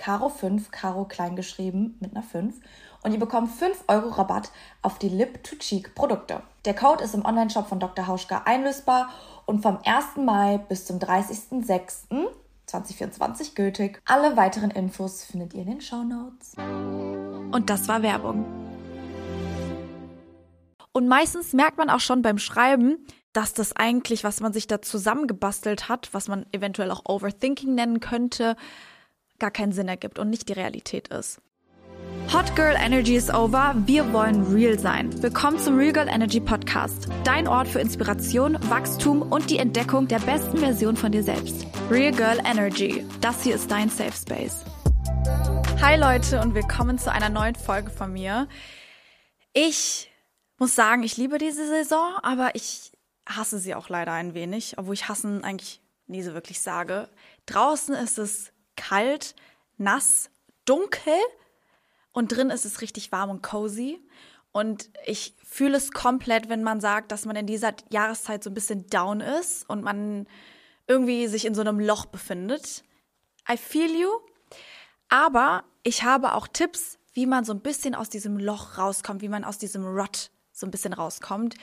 Caro5, Caro kleingeschrieben mit einer 5 und ihr bekommt 5 Euro Rabatt auf die Lip-to-Cheek-Produkte. Der Code ist im Onlineshop von Dr. Hauschka einlösbar und vom 1. Mai bis zum 30.06.2024 gültig. Alle weiteren Infos findet ihr in den Show Notes. Und das war Werbung. Und meistens merkt man auch schon beim Schreiben, dass das eigentlich, was man sich da zusammengebastelt hat, was man eventuell auch Overthinking nennen könnte, gar keinen Sinn ergibt und nicht die Realität ist. Hot Girl Energy is over. Wir wollen real sein. Willkommen zum Real Girl Energy Podcast. Dein Ort für Inspiration, Wachstum und die Entdeckung der besten Version von dir selbst. Real Girl Energy. Das hier ist dein Safe Space. Hi Leute und willkommen zu einer neuen Folge von mir. Ich muss sagen, ich liebe diese Saison, aber ich hasse sie auch leider ein wenig, obwohl ich hassen eigentlich nie so wirklich sage. Draußen ist es kalt, nass, dunkel und drin ist es richtig warm und cozy. Und ich fühle es komplett, wenn man sagt, dass man in dieser Jahreszeit so ein bisschen down ist und man irgendwie sich in so einem Loch befindet. I feel you. Aber ich habe auch Tipps, wie man so ein bisschen aus diesem Loch rauskommt, wie man aus diesem Rut so ein bisschen rauskommt.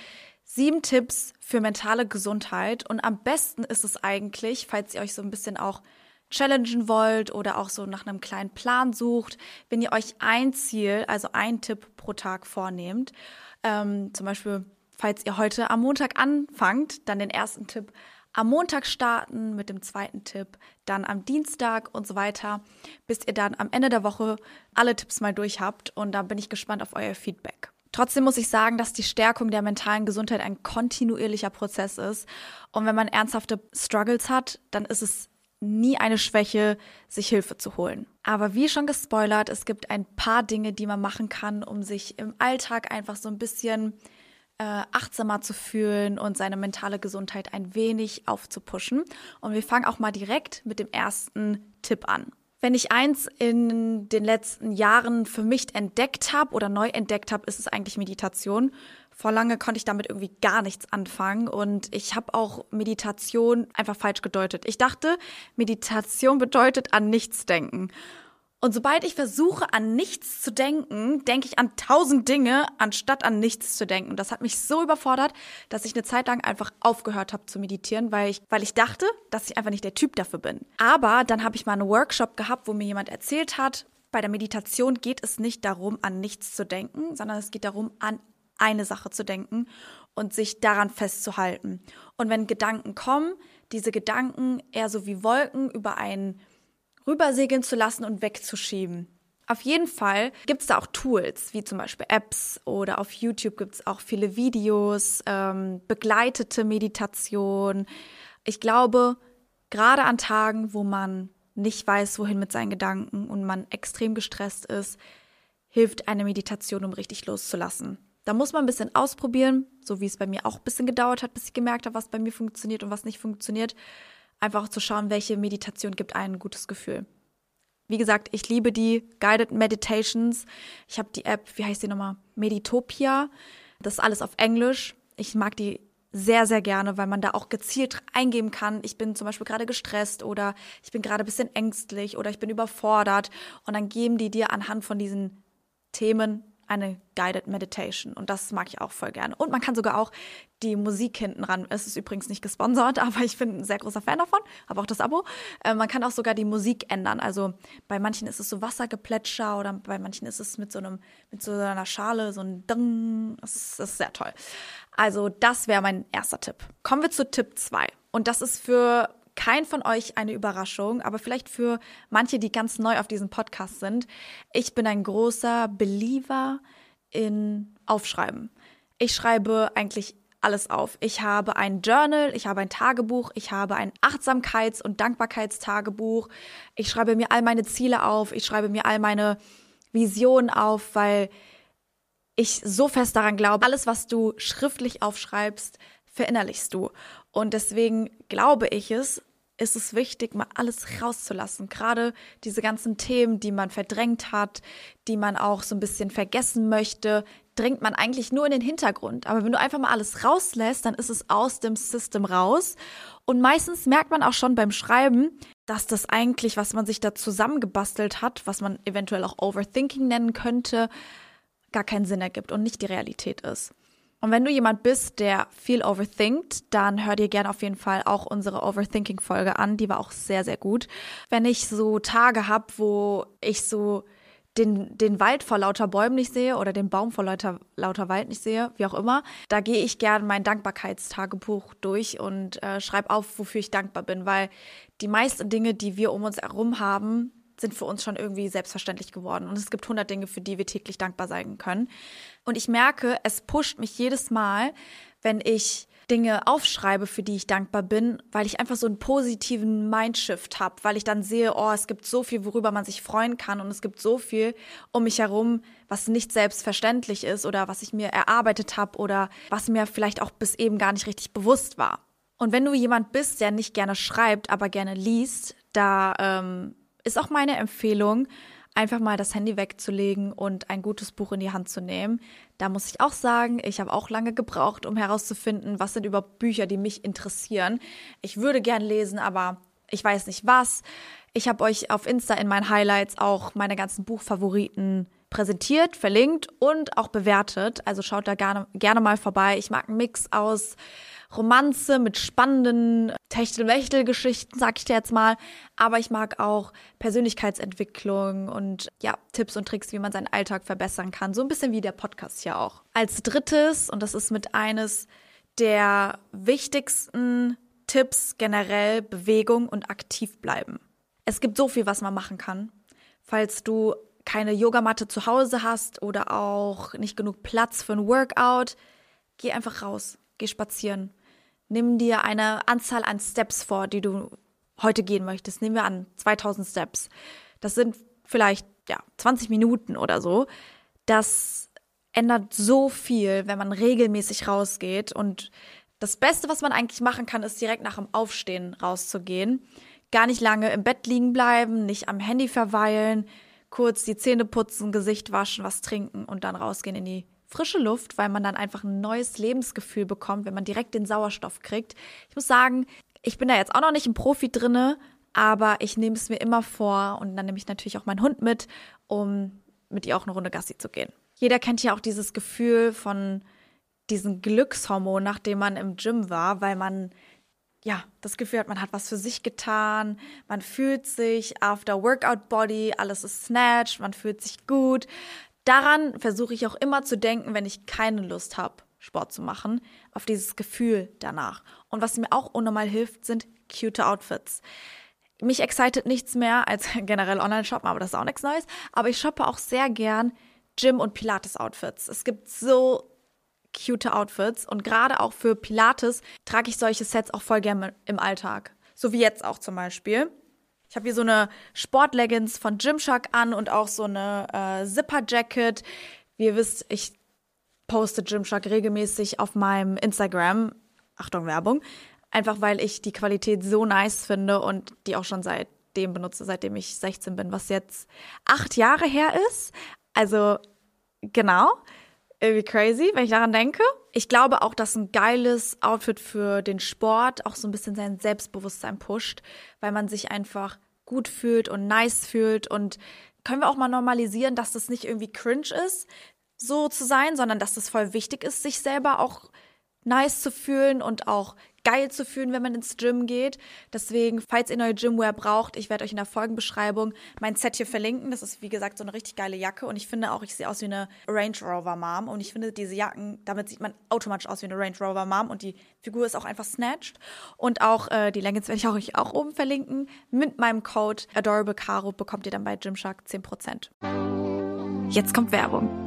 Sieben Tipps für mentale Gesundheit. Und am besten ist es eigentlich, falls ihr euch so ein bisschen auch challengen wollt oder auch so nach einem kleinen Plan sucht, wenn ihr euch ein Ziel, also ein Tipp pro Tag vornehmt, ähm, zum Beispiel, falls ihr heute am Montag anfangt, dann den ersten Tipp am Montag starten mit dem zweiten Tipp, dann am Dienstag und so weiter, bis ihr dann am Ende der Woche alle Tipps mal durch habt und da bin ich gespannt auf euer Feedback. Trotzdem muss ich sagen, dass die Stärkung der mentalen Gesundheit ein kontinuierlicher Prozess ist. Und wenn man ernsthafte Struggles hat, dann ist es nie eine Schwäche, sich Hilfe zu holen. Aber wie schon gespoilert, es gibt ein paar Dinge, die man machen kann, um sich im Alltag einfach so ein bisschen äh, achtsamer zu fühlen und seine mentale Gesundheit ein wenig aufzupuschen. Und wir fangen auch mal direkt mit dem ersten Tipp an. Wenn ich eins in den letzten Jahren für mich entdeckt habe oder neu entdeckt habe, ist es eigentlich Meditation. Vor lange konnte ich damit irgendwie gar nichts anfangen und ich habe auch Meditation einfach falsch gedeutet. Ich dachte, Meditation bedeutet an nichts denken. Und sobald ich versuche, an nichts zu denken, denke ich an tausend Dinge, anstatt an nichts zu denken. Und das hat mich so überfordert, dass ich eine Zeit lang einfach aufgehört habe zu meditieren, weil ich, weil ich dachte, dass ich einfach nicht der Typ dafür bin. Aber dann habe ich mal einen Workshop gehabt, wo mir jemand erzählt hat, bei der Meditation geht es nicht darum, an nichts zu denken, sondern es geht darum, an eine Sache zu denken und sich daran festzuhalten. Und wenn Gedanken kommen, diese Gedanken eher so wie Wolken über einen rübersegeln zu lassen und wegzuschieben. Auf jeden Fall gibt es da auch Tools, wie zum Beispiel Apps oder auf YouTube gibt es auch viele Videos, ähm, begleitete Meditation. Ich glaube, gerade an Tagen, wo man nicht weiß, wohin mit seinen Gedanken und man extrem gestresst ist, hilft eine Meditation, um richtig loszulassen. Da muss man ein bisschen ausprobieren, so wie es bei mir auch ein bisschen gedauert hat, bis ich gemerkt habe, was bei mir funktioniert und was nicht funktioniert einfach zu schauen, welche Meditation gibt einem ein gutes Gefühl. Wie gesagt, ich liebe die Guided Meditations. Ich habe die App, wie heißt die nochmal? Meditopia. Das ist alles auf Englisch. Ich mag die sehr, sehr gerne, weil man da auch gezielt eingeben kann. Ich bin zum Beispiel gerade gestresst oder ich bin gerade ein bisschen ängstlich oder ich bin überfordert. Und dann geben die dir anhand von diesen Themen eine Guided Meditation. Und das mag ich auch voll gerne. Und man kann sogar auch die Musik hinten ran. Es ist übrigens nicht gesponsert, aber ich bin ein sehr großer Fan davon. Habe auch das Abo. Äh, man kann auch sogar die Musik ändern. Also bei manchen ist es so Wassergeplätscher oder bei manchen ist es mit so einem, mit so einer Schale, so ein Ding. Das ist, das ist sehr toll. Also das wäre mein erster Tipp. Kommen wir zu Tipp 2. Und das ist für kein von euch eine Überraschung, aber vielleicht für manche, die ganz neu auf diesem Podcast sind. Ich bin ein großer Believer in Aufschreiben. Ich schreibe eigentlich alles auf. Ich habe ein Journal, ich habe ein Tagebuch, ich habe ein Achtsamkeits- und Dankbarkeitstagebuch. Ich schreibe mir all meine Ziele auf, ich schreibe mir all meine Visionen auf, weil ich so fest daran glaube, alles, was du schriftlich aufschreibst, verinnerlichst du. Und deswegen glaube ich es, ist es wichtig, mal alles rauszulassen. Gerade diese ganzen Themen, die man verdrängt hat, die man auch so ein bisschen vergessen möchte, drängt man eigentlich nur in den Hintergrund. Aber wenn du einfach mal alles rauslässt, dann ist es aus dem System raus. Und meistens merkt man auch schon beim Schreiben, dass das eigentlich, was man sich da zusammengebastelt hat, was man eventuell auch Overthinking nennen könnte, gar keinen Sinn ergibt und nicht die Realität ist. Und wenn du jemand bist, der viel overthinkt, dann hör dir gerne auf jeden Fall auch unsere Overthinking-Folge an. Die war auch sehr, sehr gut. Wenn ich so Tage habe, wo ich so den, den Wald vor lauter Bäumen nicht sehe oder den Baum vor lauter, lauter Wald nicht sehe, wie auch immer, da gehe ich gerne mein Dankbarkeitstagebuch durch und äh, schreibe auf, wofür ich dankbar bin, weil die meisten Dinge, die wir um uns herum haben, sind für uns schon irgendwie selbstverständlich geworden. Und es gibt 100 Dinge, für die wir täglich dankbar sein können. Und ich merke, es pusht mich jedes Mal, wenn ich Dinge aufschreibe, für die ich dankbar bin, weil ich einfach so einen positiven Mindshift habe, weil ich dann sehe, oh, es gibt so viel, worüber man sich freuen kann und es gibt so viel um mich herum, was nicht selbstverständlich ist oder was ich mir erarbeitet habe oder was mir vielleicht auch bis eben gar nicht richtig bewusst war. Und wenn du jemand bist, der nicht gerne schreibt, aber gerne liest, da ähm, ist auch meine Empfehlung, einfach mal das Handy wegzulegen und ein gutes Buch in die Hand zu nehmen. Da muss ich auch sagen, ich habe auch lange gebraucht, um herauszufinden, was sind überhaupt Bücher, die mich interessieren. Ich würde gern lesen, aber ich weiß nicht was. Ich habe euch auf Insta in meinen Highlights auch meine ganzen Buchfavoriten präsentiert, verlinkt und auch bewertet. Also schaut da gerne, gerne mal vorbei. Ich mag einen Mix aus Romanze mit spannenden Techtelmechtel-Geschichten, sag ich dir jetzt mal. Aber ich mag auch Persönlichkeitsentwicklung und ja, Tipps und Tricks, wie man seinen Alltag verbessern kann. So ein bisschen wie der Podcast hier auch. Als drittes, und das ist mit eines der wichtigsten Tipps generell, Bewegung und aktiv bleiben. Es gibt so viel, was man machen kann. Falls du keine Yogamatte zu Hause hast oder auch nicht genug Platz für ein Workout, geh einfach raus, geh spazieren. Nimm dir eine Anzahl an Steps vor, die du heute gehen möchtest. Nehmen wir an 2000 Steps. Das sind vielleicht ja 20 Minuten oder so. Das ändert so viel, wenn man regelmäßig rausgeht und das Beste, was man eigentlich machen kann, ist direkt nach dem Aufstehen rauszugehen. Gar nicht lange im Bett liegen bleiben, nicht am Handy verweilen, kurz die Zähne putzen, Gesicht waschen, was trinken und dann rausgehen in die frische Luft, weil man dann einfach ein neues Lebensgefühl bekommt, wenn man direkt den Sauerstoff kriegt. Ich muss sagen, ich bin da jetzt auch noch nicht ein Profi drinne, aber ich nehme es mir immer vor und dann nehme ich natürlich auch meinen Hund mit, um mit ihr auch eine Runde Gassi zu gehen. Jeder kennt ja auch dieses Gefühl von diesen Glückshormon, nachdem man im Gym war, weil man ja, das Gefühl hat, man hat was für sich getan, man fühlt sich after Workout Body, alles ist snatched, man fühlt sich gut. Daran versuche ich auch immer zu denken, wenn ich keine Lust habe, Sport zu machen, auf dieses Gefühl danach. Und was mir auch unnormal hilft, sind cute Outfits. Mich excited nichts mehr als generell online shoppen, aber das ist auch nichts Neues. Aber ich shoppe auch sehr gern Gym- und Pilates-Outfits. Es gibt so cute Outfits und gerade auch für Pilates trage ich solche Sets auch voll gerne im Alltag. So wie jetzt auch zum Beispiel. Ich habe hier so eine Sportleggings von Gymshark an und auch so eine äh, Zipper-Jacket. Wie ihr wisst, ich poste Gymshark regelmäßig auf meinem Instagram. Achtung, Werbung. Einfach weil ich die Qualität so nice finde und die auch schon seitdem benutze, seitdem ich 16 bin, was jetzt acht Jahre her ist. Also genau, irgendwie crazy, wenn ich daran denke. Ich glaube auch, dass ein geiles Outfit für den Sport auch so ein bisschen sein Selbstbewusstsein pusht, weil man sich einfach gut fühlt und nice fühlt und können wir auch mal normalisieren, dass das nicht irgendwie cringe ist, so zu sein, sondern dass das voll wichtig ist, sich selber auch nice zu fühlen und auch geil zu fühlen, wenn man ins Gym geht. Deswegen, falls ihr neue Gymwear braucht, ich werde euch in der Folgenbeschreibung mein Set hier verlinken. Das ist, wie gesagt, so eine richtig geile Jacke. Und ich finde auch, ich sehe aus wie eine Range Rover Mom. Und ich finde, diese Jacken, damit sieht man automatisch aus wie eine Range Rover Mom. Und die Figur ist auch einfach snatched. Und auch äh, die Leggings werde ich euch auch oben verlinken. Mit meinem Code AdorableCaro bekommt ihr dann bei Gymshark 10%. Jetzt kommt Werbung.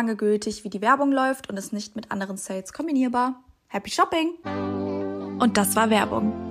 lange gültig, wie die Werbung läuft und ist nicht mit anderen Sales kombinierbar. Happy Shopping! Und das war Werbung.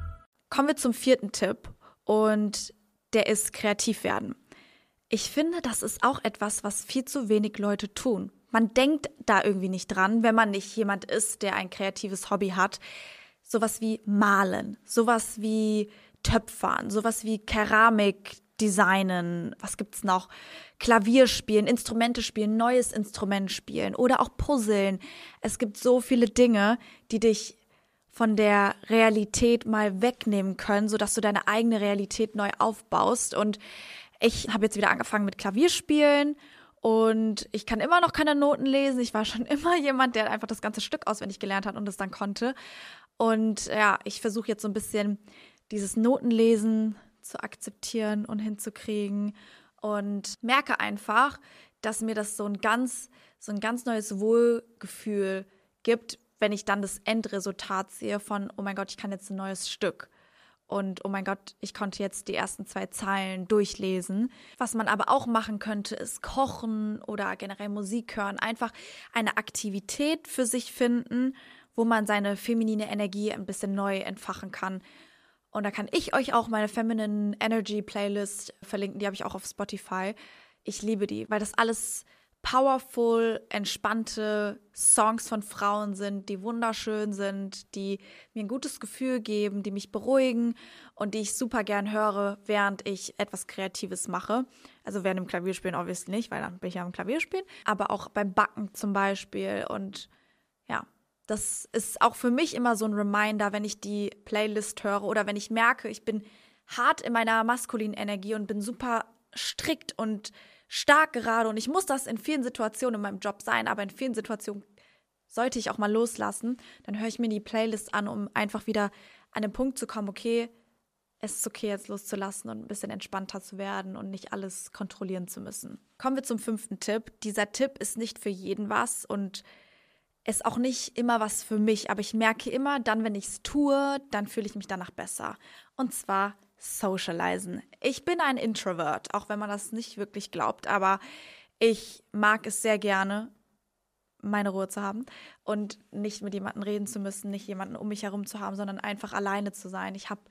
Kommen wir zum vierten Tipp und der ist kreativ werden. Ich finde, das ist auch etwas, was viel zu wenig Leute tun. Man denkt da irgendwie nicht dran, wenn man nicht jemand ist, der ein kreatives Hobby hat. Sowas wie Malen, sowas wie Töpfern, sowas wie Keramik designen, was gibt's noch? Klavier spielen, Instrumente spielen, neues Instrument spielen oder auch Puzzeln. Es gibt so viele Dinge, die dich von der Realität mal wegnehmen können, sodass du deine eigene Realität neu aufbaust. Und ich habe jetzt wieder angefangen mit Klavierspielen und ich kann immer noch keine Noten lesen. Ich war schon immer jemand, der einfach das ganze Stück auswendig gelernt hat und es dann konnte. Und ja, ich versuche jetzt so ein bisschen dieses Notenlesen zu akzeptieren und hinzukriegen und merke einfach, dass mir das so ein ganz, so ein ganz neues Wohlgefühl gibt, wenn ich dann das Endresultat sehe von, oh mein Gott, ich kann jetzt ein neues Stück. Und oh mein Gott, ich konnte jetzt die ersten zwei Zeilen durchlesen. Was man aber auch machen könnte, ist kochen oder generell Musik hören. Einfach eine Aktivität für sich finden, wo man seine feminine Energie ein bisschen neu entfachen kann. Und da kann ich euch auch meine Feminine Energy Playlist verlinken. Die habe ich auch auf Spotify. Ich liebe die, weil das alles powerful, entspannte Songs von Frauen sind, die wunderschön sind, die mir ein gutes Gefühl geben, die mich beruhigen und die ich super gern höre, während ich etwas Kreatives mache. Also während dem Klavierspielen obviously nicht, weil dann bin ich ja am Klavierspielen, aber auch beim Backen zum Beispiel und ja, das ist auch für mich immer so ein Reminder, wenn ich die Playlist höre oder wenn ich merke, ich bin hart in meiner maskulinen Energie und bin super strikt und stark gerade und ich muss das in vielen Situationen in meinem Job sein, aber in vielen Situationen sollte ich auch mal loslassen, dann höre ich mir die Playlist an, um einfach wieder an den Punkt zu kommen, okay, es ist okay, jetzt loszulassen und ein bisschen entspannter zu werden und nicht alles kontrollieren zu müssen. Kommen wir zum fünften Tipp. Dieser Tipp ist nicht für jeden was und ist auch nicht immer was für mich, aber ich merke immer, dann, wenn ich es tue, dann fühle ich mich danach besser. Und zwar socializen. Ich bin ein Introvert, auch wenn man das nicht wirklich glaubt, aber ich mag es sehr gerne, meine Ruhe zu haben und nicht mit jemandem reden zu müssen, nicht jemanden um mich herum zu haben, sondern einfach alleine zu sein. Ich habe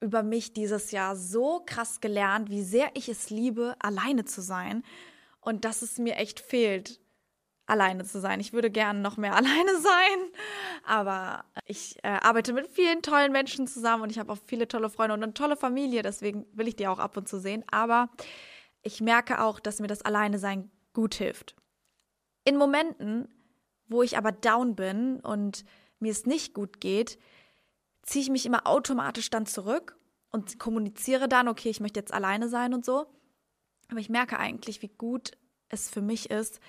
über mich dieses Jahr so krass gelernt, wie sehr ich es liebe, alleine zu sein und dass es mir echt fehlt, alleine zu sein. Ich würde gerne noch mehr alleine sein, aber ich äh, arbeite mit vielen tollen Menschen zusammen und ich habe auch viele tolle Freunde und eine tolle Familie, deswegen will ich die auch ab und zu sehen. Aber ich merke auch, dass mir das Alleine sein gut hilft. In Momenten, wo ich aber down bin und mir es nicht gut geht, ziehe ich mich immer automatisch dann zurück und kommuniziere dann, okay, ich möchte jetzt alleine sein und so. Aber ich merke eigentlich, wie gut es für mich ist,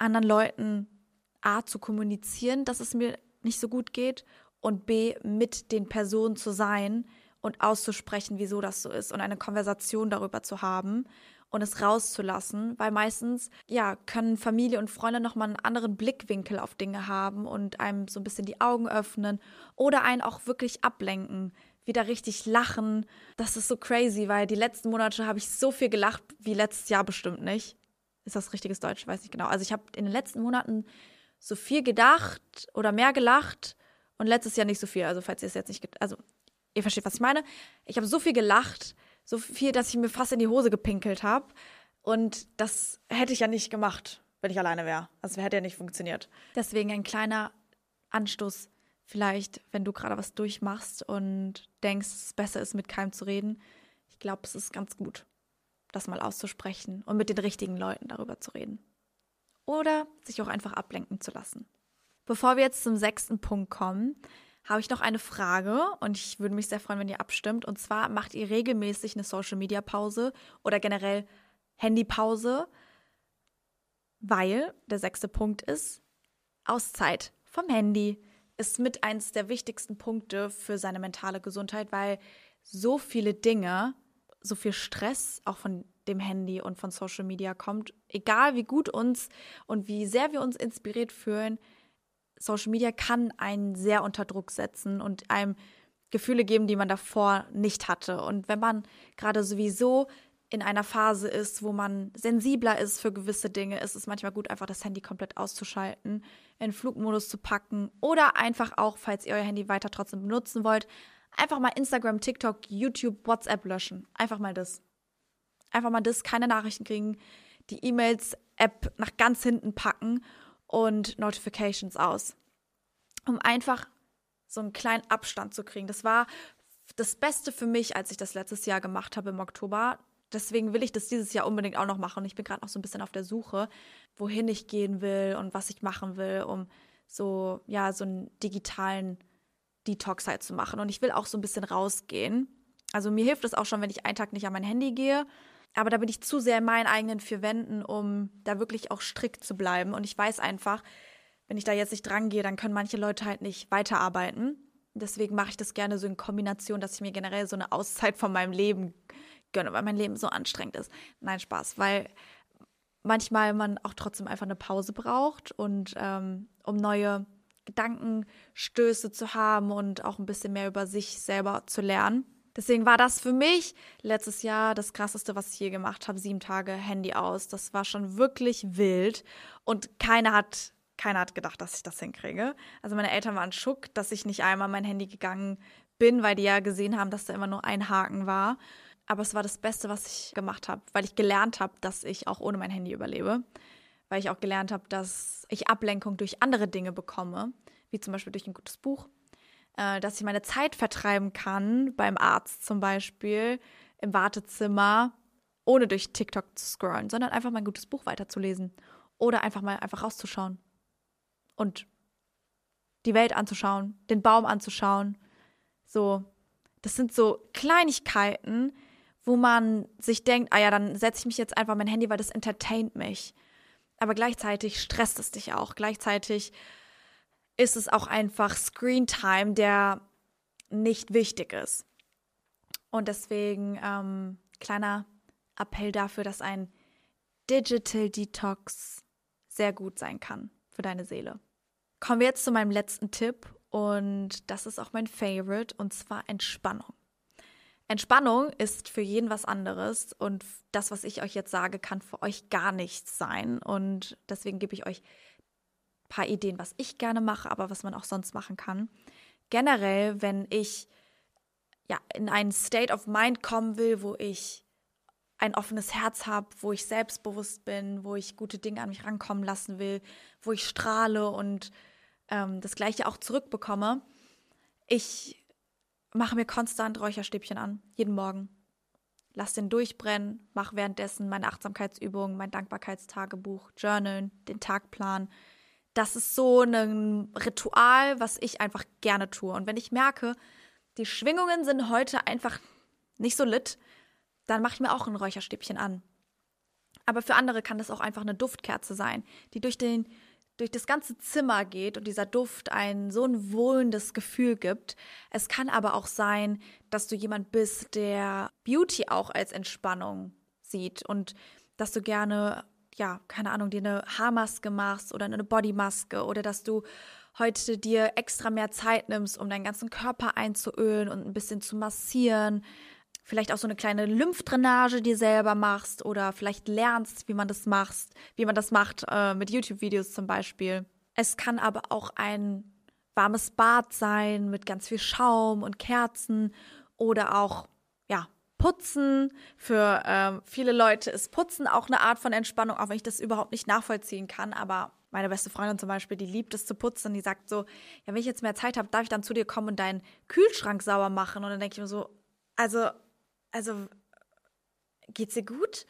anderen Leuten A zu kommunizieren, dass es mir nicht so gut geht und B mit den Personen zu sein und auszusprechen, wieso das so ist und eine Konversation darüber zu haben und es rauszulassen, weil meistens ja können Familie und Freunde noch mal einen anderen Blickwinkel auf Dinge haben und einem so ein bisschen die Augen öffnen oder einen auch wirklich ablenken, wieder richtig lachen. Das ist so crazy, weil die letzten Monate habe ich so viel gelacht wie letztes Jahr bestimmt nicht. Ist das richtiges Deutsch? Weiß nicht genau. Also ich habe in den letzten Monaten so viel gedacht oder mehr gelacht und letztes Jahr nicht so viel. Also falls ihr es jetzt nicht, also ihr versteht, was ich meine. Ich habe so viel gelacht, so viel, dass ich mir fast in die Hose gepinkelt habe. Und das hätte ich ja nicht gemacht, wenn ich alleine wäre. Also hätte ja nicht funktioniert. Deswegen ein kleiner Anstoß, vielleicht, wenn du gerade was durchmachst und denkst, es besser ist, mit keinem zu reden. Ich glaube, es ist ganz gut, das mal auszusprechen und mit den richtigen Leuten darüber zu reden. Oder sich auch einfach ablenken zu lassen. Bevor wir jetzt zum sechsten Punkt kommen, habe ich noch eine Frage und ich würde mich sehr freuen, wenn ihr abstimmt. Und zwar macht ihr regelmäßig eine Social Media Pause oder generell Handypause, weil der sechste Punkt ist Auszeit vom Handy ist mit eins der wichtigsten Punkte für seine mentale Gesundheit, weil so viele Dinge, so viel Stress auch von dem Handy und von Social Media kommt, egal wie gut uns und wie sehr wir uns inspiriert fühlen, Social Media kann einen sehr unter Druck setzen und einem Gefühle geben, die man davor nicht hatte. Und wenn man gerade sowieso in einer Phase ist, wo man sensibler ist für gewisse Dinge, ist es manchmal gut, einfach das Handy komplett auszuschalten, in Flugmodus zu packen oder einfach auch, falls ihr euer Handy weiter trotzdem benutzen wollt, einfach mal Instagram, TikTok, YouTube, WhatsApp löschen. Einfach mal das. Einfach mal das, keine Nachrichten kriegen, die E-Mails-App nach ganz hinten packen und Notifications aus, um einfach so einen kleinen Abstand zu kriegen. Das war das Beste für mich, als ich das letztes Jahr gemacht habe im Oktober. Deswegen will ich das dieses Jahr unbedingt auch noch machen. Und ich bin gerade noch so ein bisschen auf der Suche, wohin ich gehen will und was ich machen will, um so, ja, so einen digitalen Detox halt zu machen. Und ich will auch so ein bisschen rausgehen. Also mir hilft es auch schon, wenn ich einen Tag nicht an mein Handy gehe aber da bin ich zu sehr in meinen eigenen vier Wänden, um da wirklich auch strikt zu bleiben. Und ich weiß einfach, wenn ich da jetzt nicht dran gehe, dann können manche Leute halt nicht weiterarbeiten. Deswegen mache ich das gerne so in Kombination, dass ich mir generell so eine Auszeit von meinem Leben gönne, weil mein Leben so anstrengend ist. Nein, Spaß, weil manchmal man auch trotzdem einfach eine Pause braucht und ähm, um neue Gedankenstöße zu haben und auch ein bisschen mehr über sich selber zu lernen. Deswegen war das für mich letztes Jahr das krasseste, was ich je gemacht habe. Sieben Tage Handy aus. Das war schon wirklich wild. Und keiner hat, keiner hat gedacht, dass ich das hinkriege. Also meine Eltern waren schock, dass ich nicht einmal mein Handy gegangen bin, weil die ja gesehen haben, dass da immer nur ein Haken war. Aber es war das Beste, was ich gemacht habe, weil ich gelernt habe, dass ich auch ohne mein Handy überlebe. Weil ich auch gelernt habe, dass ich Ablenkung durch andere Dinge bekomme, wie zum Beispiel durch ein gutes Buch äh, dass ich meine Zeit vertreiben kann, beim Arzt zum Beispiel, im Wartezimmer, ohne durch TikTok zu scrollen, sondern einfach mal ein gutes Buch weiterzulesen oder einfach mal einfach rauszuschauen und die Welt anzuschauen, den Baum anzuschauen. So, das sind so Kleinigkeiten, wo man sich denkt, ah ja, dann setze ich mich jetzt einfach mein Handy, weil das entertaint mich. Aber gleichzeitig stresst es dich auch. Gleichzeitig ist es auch einfach Screen Time, der nicht wichtig ist. Und deswegen ähm, kleiner Appell dafür, dass ein Digital Detox sehr gut sein kann für deine Seele. Kommen wir jetzt zu meinem letzten Tipp und das ist auch mein Favorite und zwar Entspannung. Entspannung ist für jeden was anderes und das, was ich euch jetzt sage, kann für euch gar nichts sein und deswegen gebe ich euch paar Ideen, was ich gerne mache, aber was man auch sonst machen kann. Generell, wenn ich ja in einen State of Mind kommen will, wo ich ein offenes Herz habe, wo ich selbstbewusst bin, wo ich gute Dinge an mich rankommen lassen will, wo ich strahle und ähm, das Gleiche auch zurückbekomme. Ich mache mir konstant Räucherstäbchen an, jeden Morgen. Lass den durchbrennen, mache währenddessen meine Achtsamkeitsübungen, mein Dankbarkeitstagebuch, Journalen, den Tagplan. Das ist so ein Ritual, was ich einfach gerne tue. Und wenn ich merke, die Schwingungen sind heute einfach nicht so lit, dann mache ich mir auch ein Räucherstäbchen an. Aber für andere kann das auch einfach eine Duftkerze sein, die durch, den, durch das ganze Zimmer geht und dieser Duft ein so ein wohlendes Gefühl gibt. Es kann aber auch sein, dass du jemand bist, der Beauty auch als Entspannung sieht und dass du gerne, ja, keine Ahnung, dir eine Haarmaske machst oder eine Bodymaske oder dass du heute dir extra mehr Zeit nimmst, um deinen ganzen Körper einzuölen und ein bisschen zu massieren vielleicht auch so eine kleine Lymphdrainage dir selber machst oder vielleicht lernst, wie man das macht, wie man das macht äh, mit YouTube-Videos zum Beispiel. Es kann aber auch ein warmes Bad sein mit ganz viel Schaum und Kerzen oder auch ja Putzen. Für ähm, viele Leute ist Putzen auch eine Art von Entspannung, auch wenn ich das überhaupt nicht nachvollziehen kann. Aber meine beste Freundin zum Beispiel, die liebt es zu putzen. Die sagt so, ja, wenn ich jetzt mehr Zeit habe, darf ich dann zu dir kommen und deinen Kühlschrank sauber machen. Und dann denke ich mir so, also also geht's dir gut?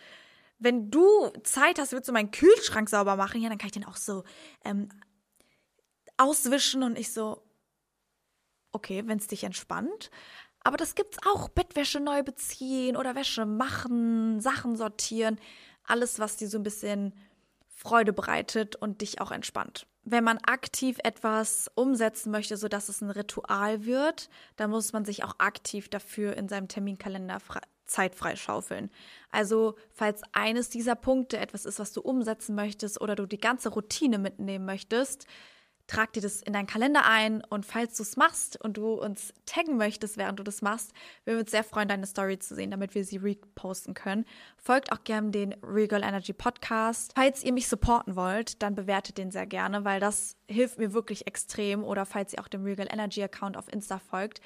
Wenn du Zeit hast, willst du meinen Kühlschrank sauber machen, ja, dann kann ich den auch so ähm, auswischen und ich so, okay, wenn es dich entspannt. Aber das gibt's auch. Bettwäsche neu beziehen oder Wäsche machen, Sachen sortieren. Alles, was dir so ein bisschen Freude bereitet und dich auch entspannt. Wenn man aktiv etwas umsetzen möchte, sodass es ein Ritual wird, dann muss man sich auch aktiv dafür in seinem Terminkalender Zeit freischaufeln. Also, falls eines dieser Punkte etwas ist, was du umsetzen möchtest oder du die ganze Routine mitnehmen möchtest, trag dir das in deinen Kalender ein und falls du es machst und du uns taggen möchtest, während du das machst, würden wir uns sehr freuen, deine Story zu sehen, damit wir sie reposten können. Folgt auch gerne den Real Girl Energy Podcast. Falls ihr mich supporten wollt, dann bewertet den sehr gerne, weil das hilft mir wirklich extrem. Oder falls ihr auch dem Real Girl Energy Account auf Insta folgt.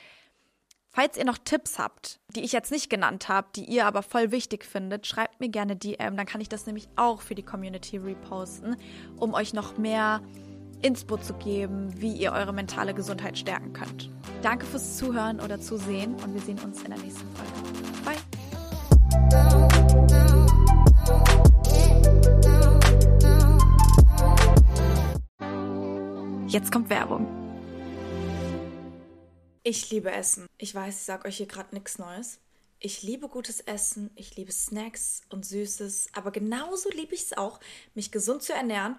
Falls ihr noch Tipps habt, die ich jetzt nicht genannt habe, die ihr aber voll wichtig findet, schreibt mir gerne DM, dann kann ich das nämlich auch für die Community reposten, um euch noch mehr Inspo zu geben, wie ihr eure mentale Gesundheit stärken könnt. Danke fürs Zuhören oder Zusehen und wir sehen uns in der nächsten Folge. Bye! Jetzt kommt Werbung. Ich liebe Essen. Ich weiß, ich sage euch hier gerade nichts Neues. Ich liebe gutes Essen, ich liebe Snacks und Süßes, aber genauso liebe ich es auch, mich gesund zu ernähren